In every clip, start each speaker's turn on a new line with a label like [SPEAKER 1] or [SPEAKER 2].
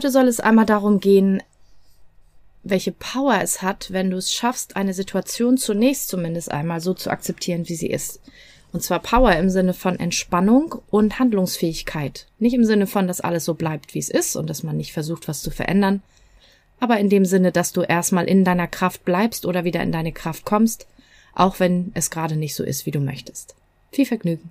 [SPEAKER 1] Heute soll es einmal darum gehen, welche Power es hat, wenn du es schaffst, eine Situation zunächst zumindest einmal so zu akzeptieren, wie sie ist. Und zwar Power im Sinne von Entspannung und Handlungsfähigkeit. Nicht im Sinne von, dass alles so bleibt, wie es ist und dass man nicht versucht, was zu verändern, aber in dem Sinne, dass du erstmal in deiner Kraft bleibst oder wieder in deine Kraft kommst, auch wenn es gerade nicht so ist, wie du möchtest. Viel Vergnügen.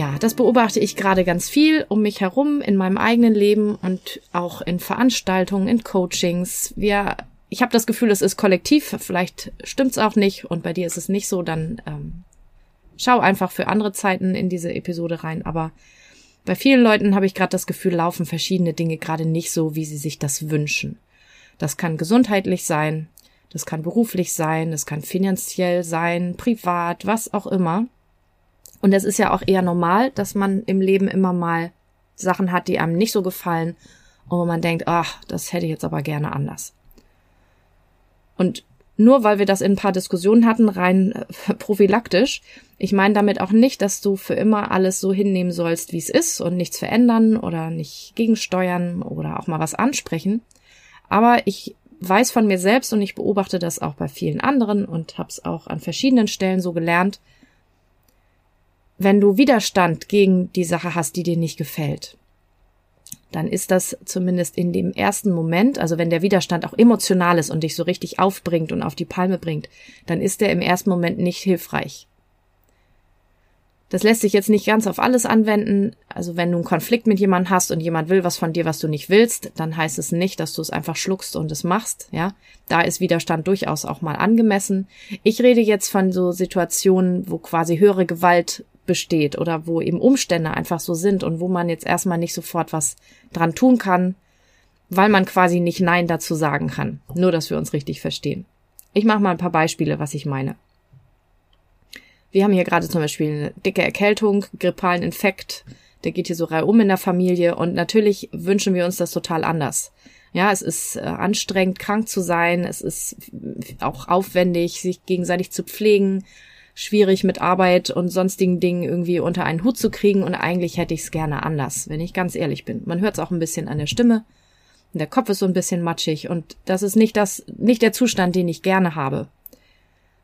[SPEAKER 1] Ja, das beobachte ich gerade ganz viel um mich herum in meinem eigenen Leben und auch in Veranstaltungen, in Coachings. Wir, ich habe das Gefühl, es ist kollektiv. Vielleicht stimmt's auch nicht und bei dir ist es nicht so. Dann ähm, schau einfach für andere Zeiten in diese Episode rein. Aber bei vielen Leuten habe ich gerade das Gefühl, laufen verschiedene Dinge gerade nicht so, wie sie sich das wünschen. Das kann gesundheitlich sein, das kann beruflich sein, das kann finanziell sein, privat, was auch immer. Und es ist ja auch eher normal, dass man im Leben immer mal Sachen hat, die einem nicht so gefallen und wo man denkt, ach, das hätte ich jetzt aber gerne anders. Und nur weil wir das in ein paar Diskussionen hatten, rein äh, prophylaktisch, ich meine damit auch nicht, dass du für immer alles so hinnehmen sollst, wie es ist und nichts verändern oder nicht gegensteuern oder auch mal was ansprechen. Aber ich weiß von mir selbst und ich beobachte das auch bei vielen anderen und habe es auch an verschiedenen Stellen so gelernt, wenn du Widerstand gegen die Sache hast, die dir nicht gefällt, dann ist das zumindest in dem ersten Moment, also wenn der Widerstand auch emotional ist und dich so richtig aufbringt und auf die Palme bringt, dann ist der im ersten Moment nicht hilfreich. Das lässt sich jetzt nicht ganz auf alles anwenden. Also wenn du einen Konflikt mit jemandem hast und jemand will was von dir, was du nicht willst, dann heißt es nicht, dass du es einfach schluckst und es machst. Ja, da ist Widerstand durchaus auch mal angemessen. Ich rede jetzt von so Situationen, wo quasi höhere Gewalt besteht oder wo eben Umstände einfach so sind und wo man jetzt erstmal nicht sofort was dran tun kann, weil man quasi nicht Nein dazu sagen kann. Nur, dass wir uns richtig verstehen. Ich mache mal ein paar Beispiele, was ich meine. Wir haben hier gerade zum Beispiel eine dicke Erkältung, grippalen Infekt, der geht hier so reihum in der Familie und natürlich wünschen wir uns das total anders. Ja, es ist äh, anstrengend, krank zu sein, es ist auch aufwendig, sich gegenseitig zu pflegen schwierig mit Arbeit und sonstigen Dingen irgendwie unter einen Hut zu kriegen und eigentlich hätte ich es gerne anders, wenn ich ganz ehrlich bin. Man hört es auch ein bisschen an der Stimme. Der Kopf ist so ein bisschen matschig und das ist nicht das, nicht der Zustand, den ich gerne habe.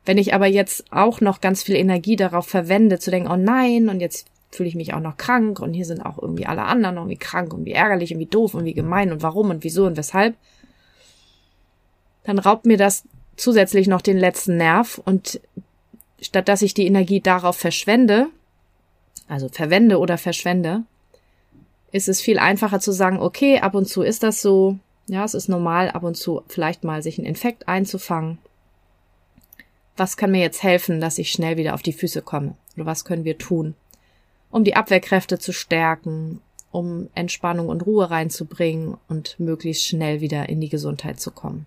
[SPEAKER 1] Wenn ich aber jetzt auch noch ganz viel Energie darauf verwende, zu denken, oh nein, und jetzt fühle ich mich auch noch krank und hier sind auch irgendwie alle anderen irgendwie krank und wie ärgerlich und wie doof und wie gemein und warum und wieso und weshalb, dann raubt mir das zusätzlich noch den letzten Nerv und statt dass ich die Energie darauf verschwende, also verwende oder verschwende, ist es viel einfacher zu sagen, okay, ab und zu ist das so, ja, es ist normal, ab und zu vielleicht mal sich einen Infekt einzufangen. Was kann mir jetzt helfen, dass ich schnell wieder auf die Füße komme? Oder was können wir tun, um die Abwehrkräfte zu stärken, um Entspannung und Ruhe reinzubringen und möglichst schnell wieder in die Gesundheit zu kommen?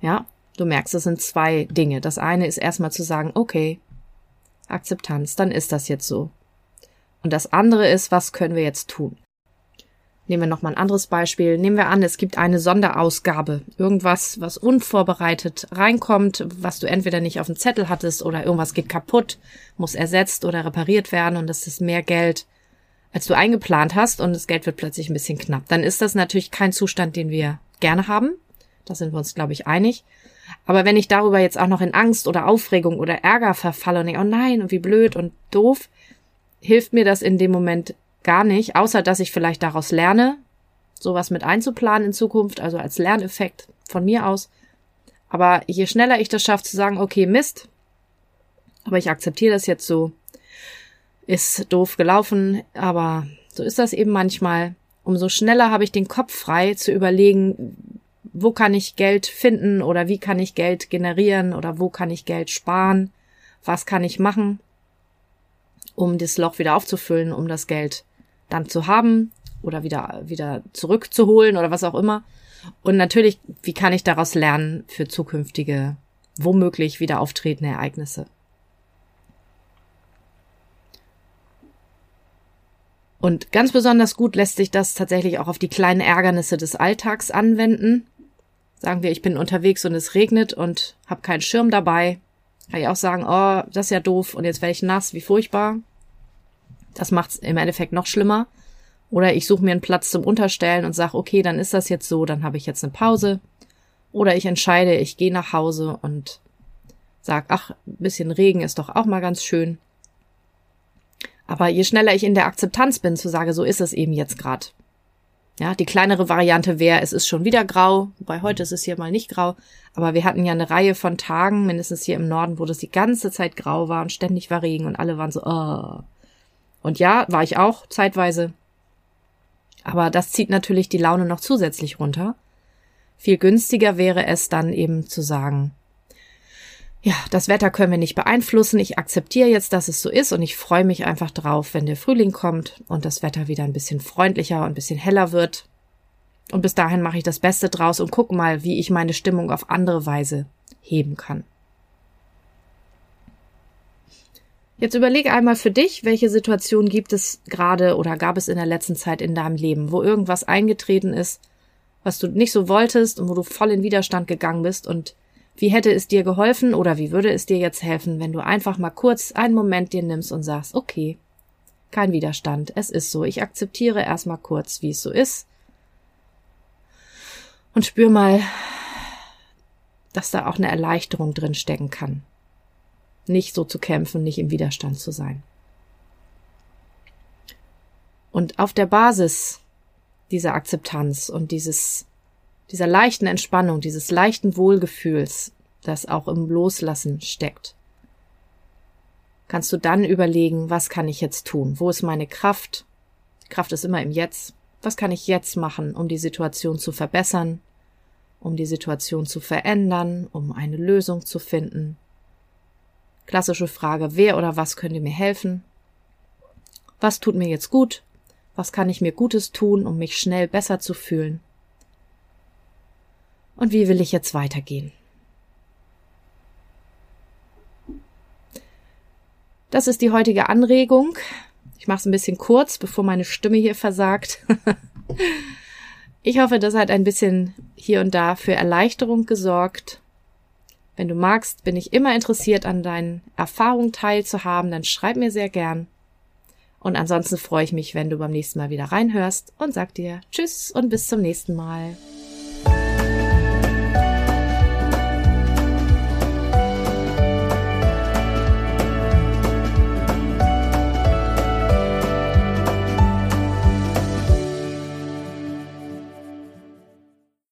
[SPEAKER 1] Ja, Du merkst, es sind zwei Dinge. Das eine ist erstmal zu sagen, okay, Akzeptanz, dann ist das jetzt so. Und das andere ist, was können wir jetzt tun? Nehmen wir nochmal ein anderes Beispiel. Nehmen wir an, es gibt eine Sonderausgabe. Irgendwas, was unvorbereitet reinkommt, was du entweder nicht auf dem Zettel hattest oder irgendwas geht kaputt, muss ersetzt oder repariert werden und das ist mehr Geld, als du eingeplant hast und das Geld wird plötzlich ein bisschen knapp. Dann ist das natürlich kein Zustand, den wir gerne haben. Da sind wir uns, glaube ich, einig. Aber wenn ich darüber jetzt auch noch in Angst oder Aufregung oder Ärger verfalle und denke, oh nein, und wie blöd und doof, hilft mir das in dem Moment gar nicht, außer dass ich vielleicht daraus lerne, sowas mit einzuplanen in Zukunft, also als Lerneffekt von mir aus. Aber je schneller ich das schaffe zu sagen, okay, Mist, aber ich akzeptiere das jetzt so, ist doof gelaufen, aber so ist das eben manchmal. Umso schneller habe ich den Kopf frei zu überlegen, wo kann ich Geld finden oder wie kann ich Geld generieren oder wo kann ich Geld sparen, was kann ich machen, um das Loch wieder aufzufüllen, um das Geld dann zu haben oder wieder, wieder zurückzuholen oder was auch immer. Und natürlich, wie kann ich daraus lernen für zukünftige, womöglich wieder auftretende Ereignisse? Und ganz besonders gut lässt sich das tatsächlich auch auf die kleinen Ärgernisse des Alltags anwenden. Sagen wir, ich bin unterwegs und es regnet und habe keinen Schirm dabei. Kann ich auch sagen, oh, das ist ja doof und jetzt werde ich nass, wie furchtbar. Das macht's im Endeffekt noch schlimmer. Oder ich suche mir einen Platz zum Unterstellen und sage, okay, dann ist das jetzt so, dann habe ich jetzt eine Pause. Oder ich entscheide, ich gehe nach Hause und sag, ach, bisschen Regen ist doch auch mal ganz schön. Aber je schneller ich in der Akzeptanz bin, zu sagen, so ist es eben jetzt gerade. Ja, die kleinere Variante wäre, es ist schon wieder grau, wobei heute ist es hier mal nicht grau, aber wir hatten ja eine Reihe von Tagen, mindestens hier im Norden, wo das die ganze Zeit grau war und ständig war Regen und alle waren so, oh. Und ja, war ich auch zeitweise. Aber das zieht natürlich die Laune noch zusätzlich runter. Viel günstiger wäre es dann eben zu sagen, ja, das Wetter können wir nicht beeinflussen. Ich akzeptiere jetzt, dass es so ist und ich freue mich einfach drauf, wenn der Frühling kommt und das Wetter wieder ein bisschen freundlicher und ein bisschen heller wird. Und bis dahin mache ich das Beste draus und guck mal, wie ich meine Stimmung auf andere Weise heben kann. Jetzt überlege einmal für dich, welche Situation gibt es gerade oder gab es in der letzten Zeit in deinem Leben, wo irgendwas eingetreten ist, was du nicht so wolltest und wo du voll in Widerstand gegangen bist und wie hätte es dir geholfen oder wie würde es dir jetzt helfen, wenn du einfach mal kurz einen Moment dir nimmst und sagst, okay, kein Widerstand, es ist so, ich akzeptiere erstmal kurz, wie es so ist. Und spür mal, dass da auch eine Erleichterung drin stecken kann. Nicht so zu kämpfen, nicht im Widerstand zu sein. Und auf der Basis dieser Akzeptanz und dieses dieser leichten Entspannung, dieses leichten Wohlgefühls, das auch im Loslassen steckt, kannst du dann überlegen, was kann ich jetzt tun? Wo ist meine Kraft? Kraft ist immer im Jetzt. Was kann ich jetzt machen, um die Situation zu verbessern, um die Situation zu verändern, um eine Lösung zu finden? Klassische Frage, wer oder was könnte mir helfen? Was tut mir jetzt gut? Was kann ich mir Gutes tun, um mich schnell besser zu fühlen? Und wie will ich jetzt weitergehen? Das ist die heutige Anregung. Ich mache es ein bisschen kurz, bevor meine Stimme hier versagt. ich hoffe, das hat ein bisschen hier und da für Erleichterung gesorgt. Wenn du magst, bin ich immer interessiert, an deinen Erfahrungen teilzuhaben, dann schreib mir sehr gern. Und ansonsten freue ich mich, wenn du beim nächsten Mal wieder reinhörst und sag dir Tschüss und bis zum nächsten Mal.